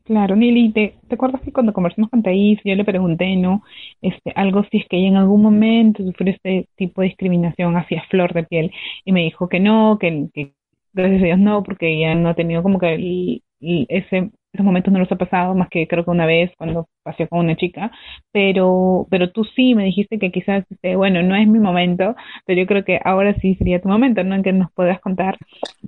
Claro, Nili, ¿te, ¿te acuerdas que cuando conversamos con Thais, yo le pregunté, ¿no? Este, algo si es que ella en algún momento sufrió este tipo de discriminación hacia flor de piel, y me dijo que no, que, que gracias a Dios no, porque ella no ha tenido como que el, ese esos momentos no los ha pasado más que creo que una vez cuando pasé con una chica, pero, pero tú sí me dijiste que quizás, este, bueno, no es mi momento, pero yo creo que ahora sí sería tu momento, ¿no? En que nos puedas contar,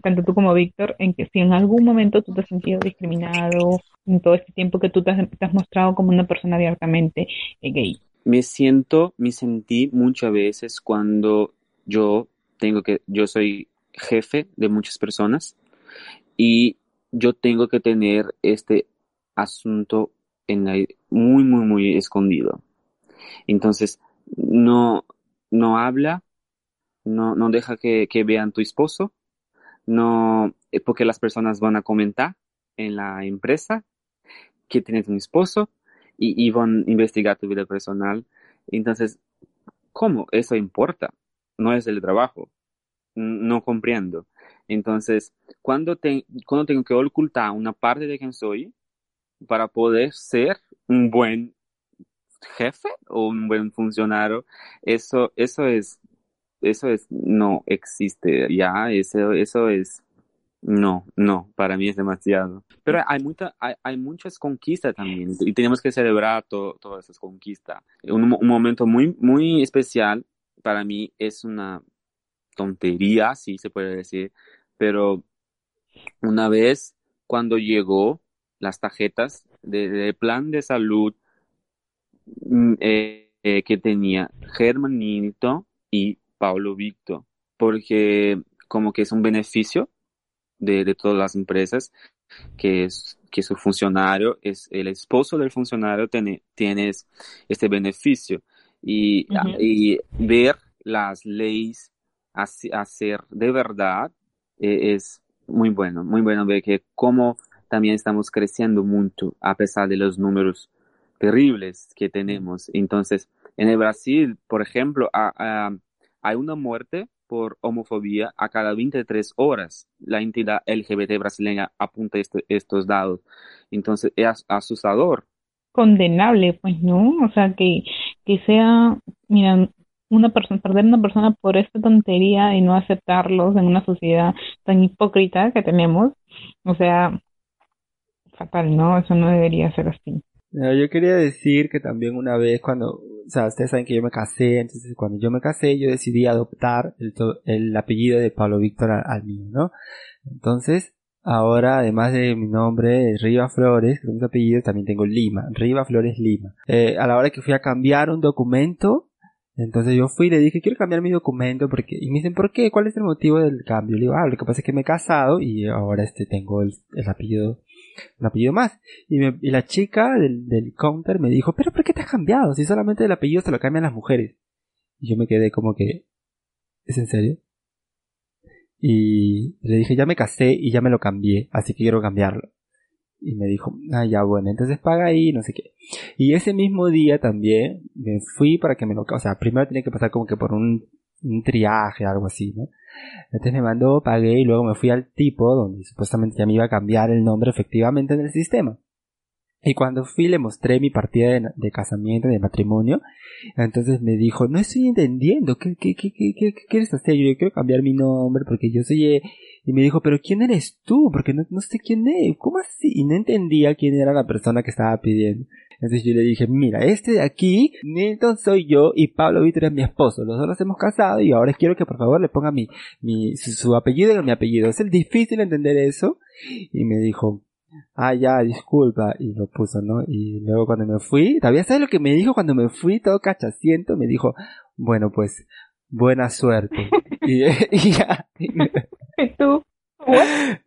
tanto tú como Víctor, en que si en algún momento tú te has sentido discriminado en todo este tiempo que tú te has, mostrado como una persona abiertamente eh, gay. Me siento, me sentí muchas veces cuando yo tengo que, yo soy jefe de muchas personas y yo tengo que tener este asunto en muy, muy, muy escondido. Entonces, no, no habla, no, no deja que, que vean tu esposo, no, eh, porque las personas van a comentar en la empresa que tienes un esposo y, y van a investigar tu vida personal. Entonces, ¿cómo? Eso importa. No es el trabajo. No comprendo. Entonces, cuando, cuando tengo que ocultar una parte de quien soy para poder ser un buen jefe o un buen funcionario, eso, eso es, eso es, no existe ya, eso, eso es, no, no, para mí es demasiado. Pero hay, mucha, hay, muchas conquistas también y tenemos que celebrar todas esas conquistas. Un, un, momento muy, muy especial para mí es una tontería, si se puede decir, pero una vez cuando llegó las tarjetas de, plan de salud mm, eh, eh, que tenía Germanito y Pablo Víctor, porque como que es un beneficio de, todas las empresas que es que su funcionario es el esposo del funcionario tiene, tiene este beneficio. Y, y ver las leyes hacer de verdad eh, es muy bueno, muy bueno ver que como también estamos creciendo mucho a pesar de los números terribles que tenemos. Entonces, en el Brasil, por ejemplo, hay una muerte por homofobia a cada 23 horas. La entidad LGBT brasileña apunta este, estos datos. Entonces, es asustador condenable, pues, ¿no? O sea, que, que sea, mira, una persona, perder una persona por esta tontería y no aceptarlos en una sociedad tan hipócrita que tenemos, o sea, fatal, ¿no? Eso no debería ser así. yo quería decir que también una vez cuando, o sea, ustedes saben que yo me casé, entonces cuando yo me casé yo decidí adoptar el, el apellido de Pablo Víctor al, mío, ¿no? Entonces, ahora además de mi nombre, Riva Flores, que mi apellido, también tengo Lima, Riva Flores Lima. Eh, a la hora que fui a cambiar un documento, entonces yo fui y le dije, quiero cambiar mi documento porque, y me dicen, ¿por qué? ¿Cuál es el motivo del cambio? Le digo, ah, lo que pasa es que me he casado y ahora este tengo el, apellido, un apellido más. Y, y la chica del, del, counter me dijo, pero ¿por qué te has cambiado? Si solamente el apellido se lo cambian las mujeres. Y yo me quedé como que, ¿es en serio? Y le dije, ya me casé y ya me lo cambié, así que quiero cambiarlo. Y me dijo, ah, ya bueno, entonces paga ahí, no sé qué. Y ese mismo día también me fui para que me lo, o sea, primero tenía que pasar como que por un, un triaje, algo así, ¿no? Entonces me mandó, pagué y luego me fui al tipo donde supuestamente ya me iba a cambiar el nombre efectivamente en el sistema. Y cuando fui le mostré mi partida de, casamiento, de matrimonio. Entonces me dijo, no estoy entendiendo, ¿qué, qué, qué, qué, qué quieres hacer? Yo quiero cambiar mi nombre porque yo soy... Eh, y me dijo, pero ¿quién eres tú? Porque no, no sé quién es. ¿Cómo así? Y no entendía quién era la persona que estaba pidiendo. Entonces yo le dije, mira, este de aquí, Nilton soy yo y Pablo Víctor es mi esposo. Los dos nos hemos casado y ahora quiero que por favor le ponga mi, mi, su, apellido en mi apellido. Es el difícil entender eso. Y me dijo, ah, ya, disculpa. Y lo puso, ¿no? Y luego cuando me fui, todavía sabes lo que me dijo cuando me fui, todo cachaciento, me dijo, bueno, pues, buena suerte. y, y ya. ¿Y tú?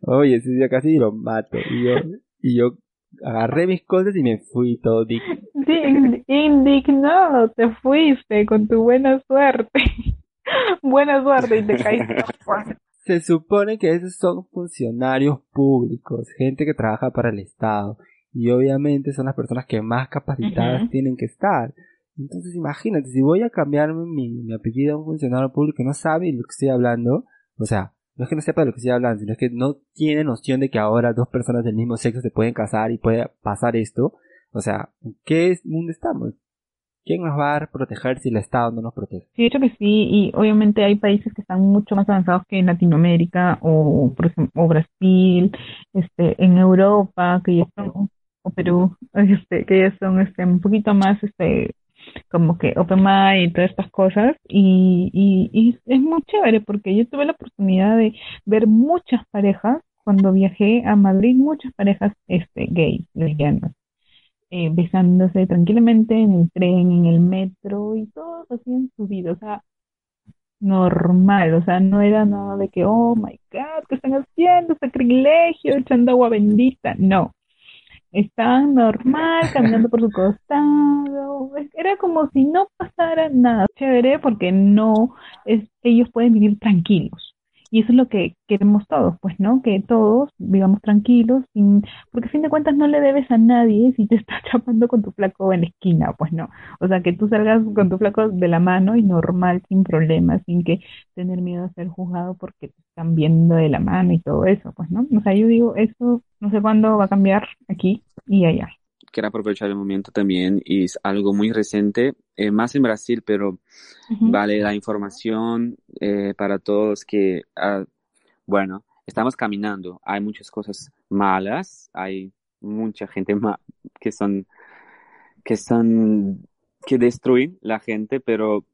Oye, si yo casi lo mato. Y yo, y yo agarré mis cosas y me fui todo digno. indignado, te fuiste con tu buena suerte. buena suerte y te caíste. Se supone que esos son funcionarios públicos, gente que trabaja para el Estado. Y obviamente son las personas que más capacitadas tienen que estar. Entonces imagínate, si voy a cambiarme mi, apellido a un funcionario público que no sabe lo que estoy hablando, o sea, no es que no sepa de lo que estoy hablando, sino es que no tiene noción de que ahora dos personas del mismo sexo se pueden casar y puede pasar esto. O sea, ¿en qué mundo estamos? ¿Quién nos va a proteger si el Estado no nos protege? Sí, de hecho que sí, y obviamente hay países que están mucho más avanzados que en Latinoamérica o, por ejemplo, o Brasil, este, en Europa, que ya son, o Perú, este, que ya son este, un poquito más este, como que Open Mind y todas estas cosas. Y, y, es muy chévere porque yo tuve la oportunidad de ver muchas parejas cuando viajé a Madrid, muchas parejas este, gays, lesbianas, eh, besándose tranquilamente en el tren, en el metro y todos hacían su vida, o sea, normal, o sea, no era nada de que, oh my God, ¿qué están haciendo? Sacrilegio, echando agua bendita, no, Estaban normal, caminando por su costado. Era como si no pasara nada. Chévere porque no, es, ellos pueden vivir tranquilos. Y eso es lo que queremos todos, pues, ¿no? Que todos vivamos tranquilos, sin, porque a fin de cuentas no le debes a nadie si te estás chapando con tu flaco en la esquina, pues no. O sea, que tú salgas con tu flaco de la mano y normal, sin problemas, sin que tener miedo a ser juzgado porque te están viendo de la mano y todo eso, pues, ¿no? O sea, yo digo, eso no sé cuándo va a cambiar aquí y allá quiero aprovechar el momento también y es algo muy reciente, eh, más en Brasil, pero vale la información eh, para todos que, ah, bueno, estamos caminando, hay muchas cosas malas, hay mucha gente que son, que son, que destruyen la gente, pero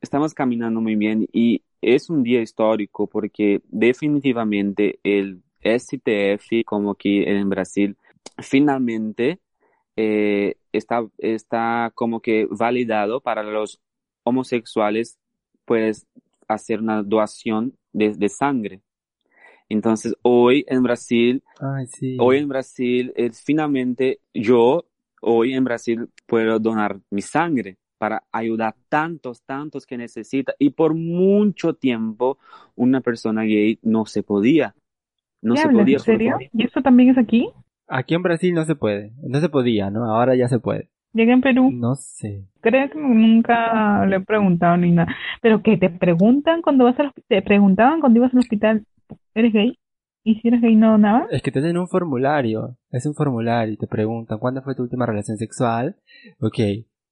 estamos caminando muy bien y es un día histórico porque definitivamente el STF, como aquí en Brasil, finalmente eh, está, está como que validado para los homosexuales, puedes hacer una doación de, sangre. Entonces, hoy en Brasil, hoy en Brasil, es finalmente yo, hoy en Brasil, puedo donar mi sangre para ayudar a tantos, tantos que necesita. Y por mucho tiempo, una persona gay no se podía. No se podía. ¿En serio? ¿Y eso también es aquí? Aquí en Brasil no se puede, no se podía, ¿no? Ahora ya se puede. Llega en Perú. No sé. Creo que nunca le he preguntado ni nada. Pero que te preguntan cuando vas al hospital, te preguntaban cuando ibas al hospital, ¿eres gay? ¿Y si eres gay no donabas? Es que te hacen un formulario, es un formulario y te preguntan ¿cuándo fue tu última relación sexual? Ok,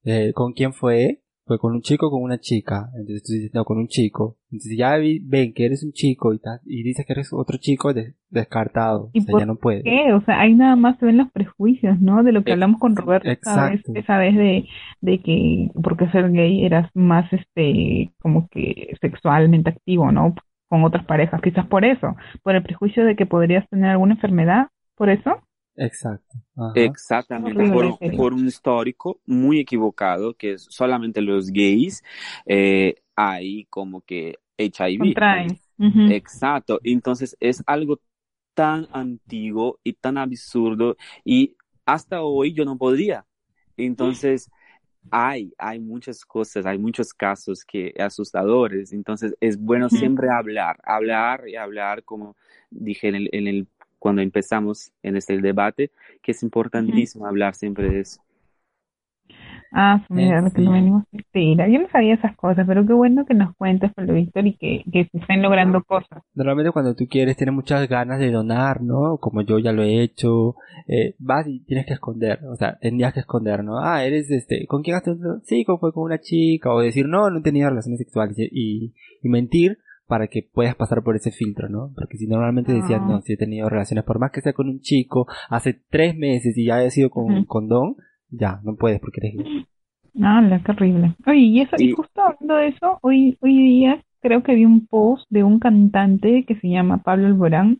eh, ¿con quién fue? Fue con un chico con una chica. Entonces tú dices, no, con un chico. Entonces ya ven que eres un chico y, y dices que eres otro chico descartado. ¿Y o sea, ya no puede. qué? O sea, ahí nada más se ven los prejuicios, ¿no? De lo que hablamos con Roberto Exacto. esa vez, de, de que porque ser gay eras más, este, como que sexualmente activo, ¿no? Con otras parejas. Quizás por eso. Por el prejuicio de que podrías tener alguna enfermedad. ¿Por eso? Exacto. Exactamente, por, un histórico muy equivocado, que es solamente los gays, eh, hay como que HIV. Exacto, entonces es algo tan antiguo y tan absurdo y hasta hoy yo no podría. Entonces, hay, hay muchas cosas, hay muchos casos que asustadores. Entonces, es bueno siempre hablar, hablar y hablar, como dije en el, en el cuando empezamos en este debate, que es importantísimo hablar siempre de eso. Ah, mira, lo que no venimos a Yo no sabía esas cosas, pero qué bueno que nos cuentes, Pablo Víctor, y que, que se estén logrando cosas. Normalmente cuando tú quieres, tienes muchas ganas de donar, ¿no? Como yo ya lo he hecho, eh, vas y tienes que esconder, o sea, tendrías que esconder, ¿no? Ah, eres este, ¿con quién has tenido? Sí, fue con una chica, o decir, no, no he tenido relaciones sexuales, y, y mentir para que puedas pasar por ese filtro, ¿no? Porque si normalmente decías, no, si he tenido relaciones, por más que sea con un chico, hace tres meses y ya haya sido con un condón, ya, no puedes porque eres gay. Ah, qué horrible. Oye, y eso, y justo hablando de eso, hoy, hoy día creo que vi un post de un cantante que se llama Pablo Alborán,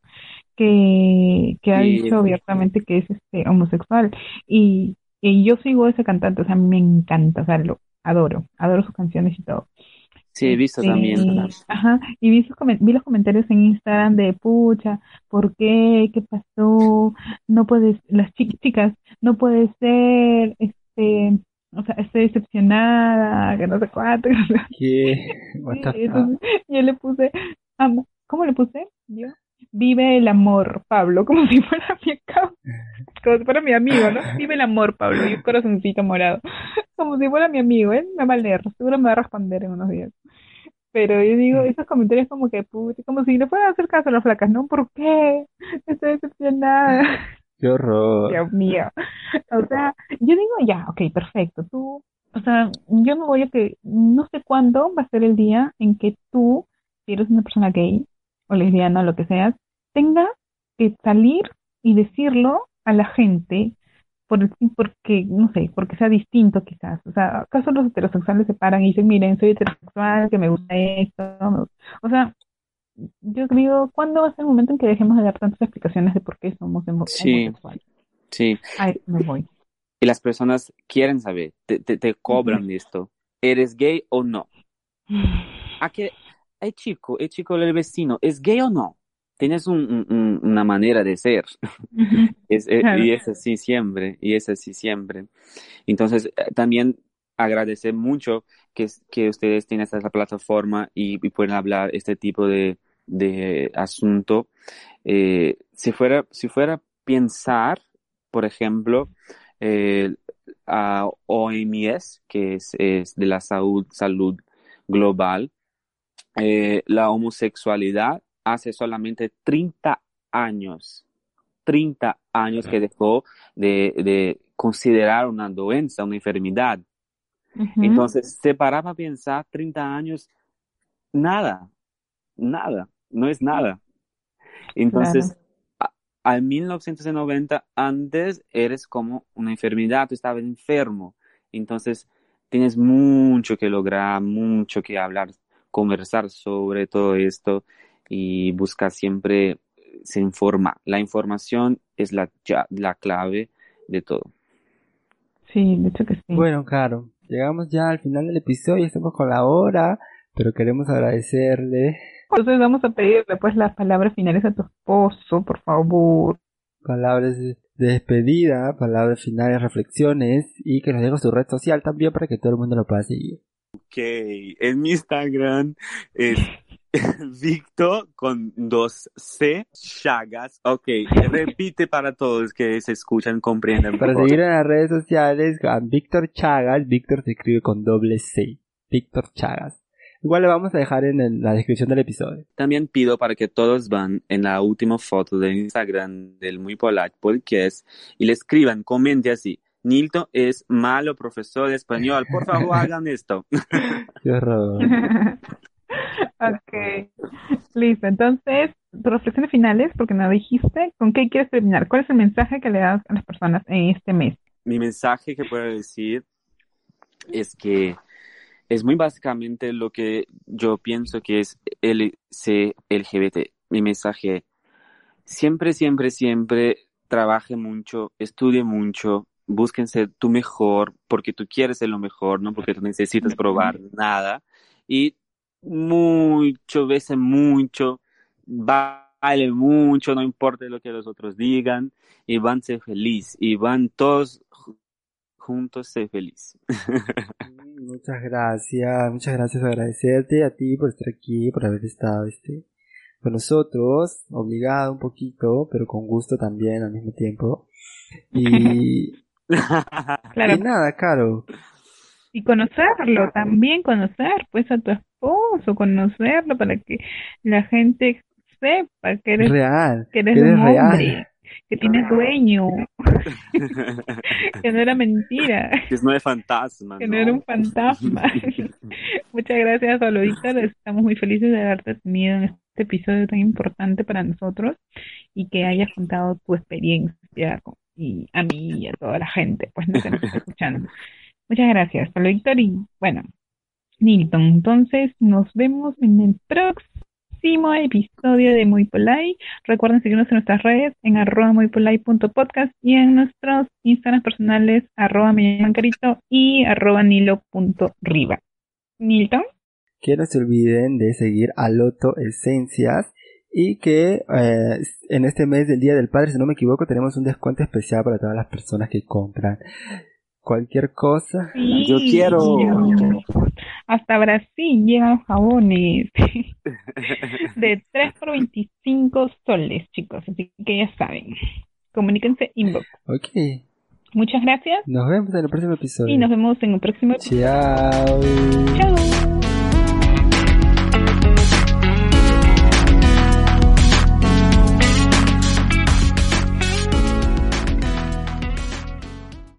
que, que ha dicho abiertamente que es este homosexual. Y, y yo sigo a ese cantante, o sea, me encanta, o sea, lo adoro, adoro sus canciones y todo. Sí, he visto también. Ajá, y vi, vi los comentarios en Instagram de, pucha, ¿por qué? ¿Qué pasó? No puedes, las chicas, no puede ser, este, o sea, estoy decepcionada, que no sé cuánto. ¿Qué? yo le puse, ¿cómo le puse? Yo, vive el amor, Pablo, como si fuera mi como si fuera mi amigo, ¿no? Vive el amor, Pablo, y un corazoncito morado, como si fuera mi amigo, ¿eh? Me va a leer, seguro me va a responder en unos días. Pero yo digo, esos comentarios como que, como si no fuera hacer caso a las flacas, ¿no? ¿Por qué? Estoy decepcionada. Qué horror. Dios mío. O sea, yo digo, ya, ok, perfecto. Tú, o sea, yo me voy a que, no sé cuándo va a ser el día en que tú, si eres una persona gay o lesbiana o lo que seas, tengas que salir y decirlo a la gente por porque, no sé, porque sea distinto quizás. O sea, ¿acaso los heterosexuales se paran y dicen, miren, soy heterosexual, que me gusta esto? O sea, yo digo, ¿cuándo va a ser el momento en que dejemos de dar tantas explicaciones de por qué somos homosexuales? Sí, Ay, me voy. Y las personas quieren saber, te, te, cobran esto. ¿Eres gay o no? ¿A qué? El chico, el chico del vecino, ¿es gay o no? Tienes un, una manera de ser. es, eh, Y es así siempre, y es así siempre. Entonces, eh, también agradecer mucho que, que ustedes tienen esta plataforma y, pueden hablar este tipo de, de asunto. Eh, si fuera, si fuera pensar, por ejemplo, a OMS, que es, es, de la salud, salud global, la homosexualidad hace solamente 30 años, 30 años que dejó de, considerar una doença, una enfermedad. Entonces, se paraba a pensar 30 años, nada, nada, no es nada. Entonces, al 1990, antes eres como una enfermedad, tú estabas enfermo. Entonces, tienes mucho que lograr, mucho que hablar, conversar sobre todo esto y busca siempre, se informa. La información es la, la clave de todo. Sí, de hecho que sí. Bueno, claro, llegamos ya al final del episodio, estamos con la hora, pero queremos agradecerle. Entonces vamos a pedirle pues las palabras finales a tu esposo, por favor. Palabras de despedida, palabras finales, reflexiones y que nos deje su red social también para que todo el mundo lo pueda seguir. Ok, en mi Instagram es Víctor con dos C, Chagas. Ok, repite para todos que se escuchan, comprenden. Para seguir en las redes sociales, a Víctor Chagas, Víctor se escribe con doble C. Víctor Chagas. Igual le vamos a dejar en la descripción del episodio. También pido para que todos van en la última foto de Instagram del Muy Polite Podcast y le escriban, comente así. Nilton es malo profesor de español. Por favor, hagan esto. Qué horror. ok. Listo. Entonces, tus reflexiones finales, porque no dijiste, ¿con qué quieres terminar? ¿Cuál es el mensaje que le das a las personas en este mes? Mi mensaje que puedo decir es que es muy básicamente lo que yo pienso que es el LGBT. Mi mensaje, siempre, siempre, siempre trabaje mucho, estudie mucho, búsquense tu mejor porque tú quieres ser lo mejor, no porque tú necesitas probar nada. Y mucho, veces mucho, vale mucho, no importa lo que los otros digan, y van a ser feliz, y van todos juntos ser feliz. muchas gracias, muchas gracias, agradecerte a ti por estar aquí, por haber estado este con nosotros, obligado un poquito, pero con gusto también al mismo tiempo. Y, claro. y nada, Caro. Y conocerlo, también conocer pues a tu esposo, conocerlo para que la gente sepa que eres real, que eres, un hombre, que tienes dueño, que no era mentira, que no es fantasma, que no, era un fantasma. Muchas gracias, Solo Estamos muy felices de haberte tenido en este episodio tan importante para nosotros y que hayas contado tu experiencia y a mí y a toda la gente, pues nos está escuchando. Muchas gracias, Pablo Víctor. Y bueno, Nilton, entonces nos vemos en el próximo episodio de Muy Polite. Recuerden seguirnos en nuestras redes en arroba muypolite.podcast y en nuestros Instagram personales arroba carito y arroba nilo.riva. Nilton. Que no se olviden de seguir a Loto Esencias y que eh, en este mes del Día del Padre, si no me equivoco, tenemos un descuento especial para todas las personas que compran cualquier cosa. Yo quiero. Hasta Brasil llegan jabones de 3 por 25 soles, chicos. Así que ya saben. Comuníquense inbox. Ok. Muchas gracias. Nos vemos en el próximo episodio. Y nos vemos en el próximo episodio. Chao.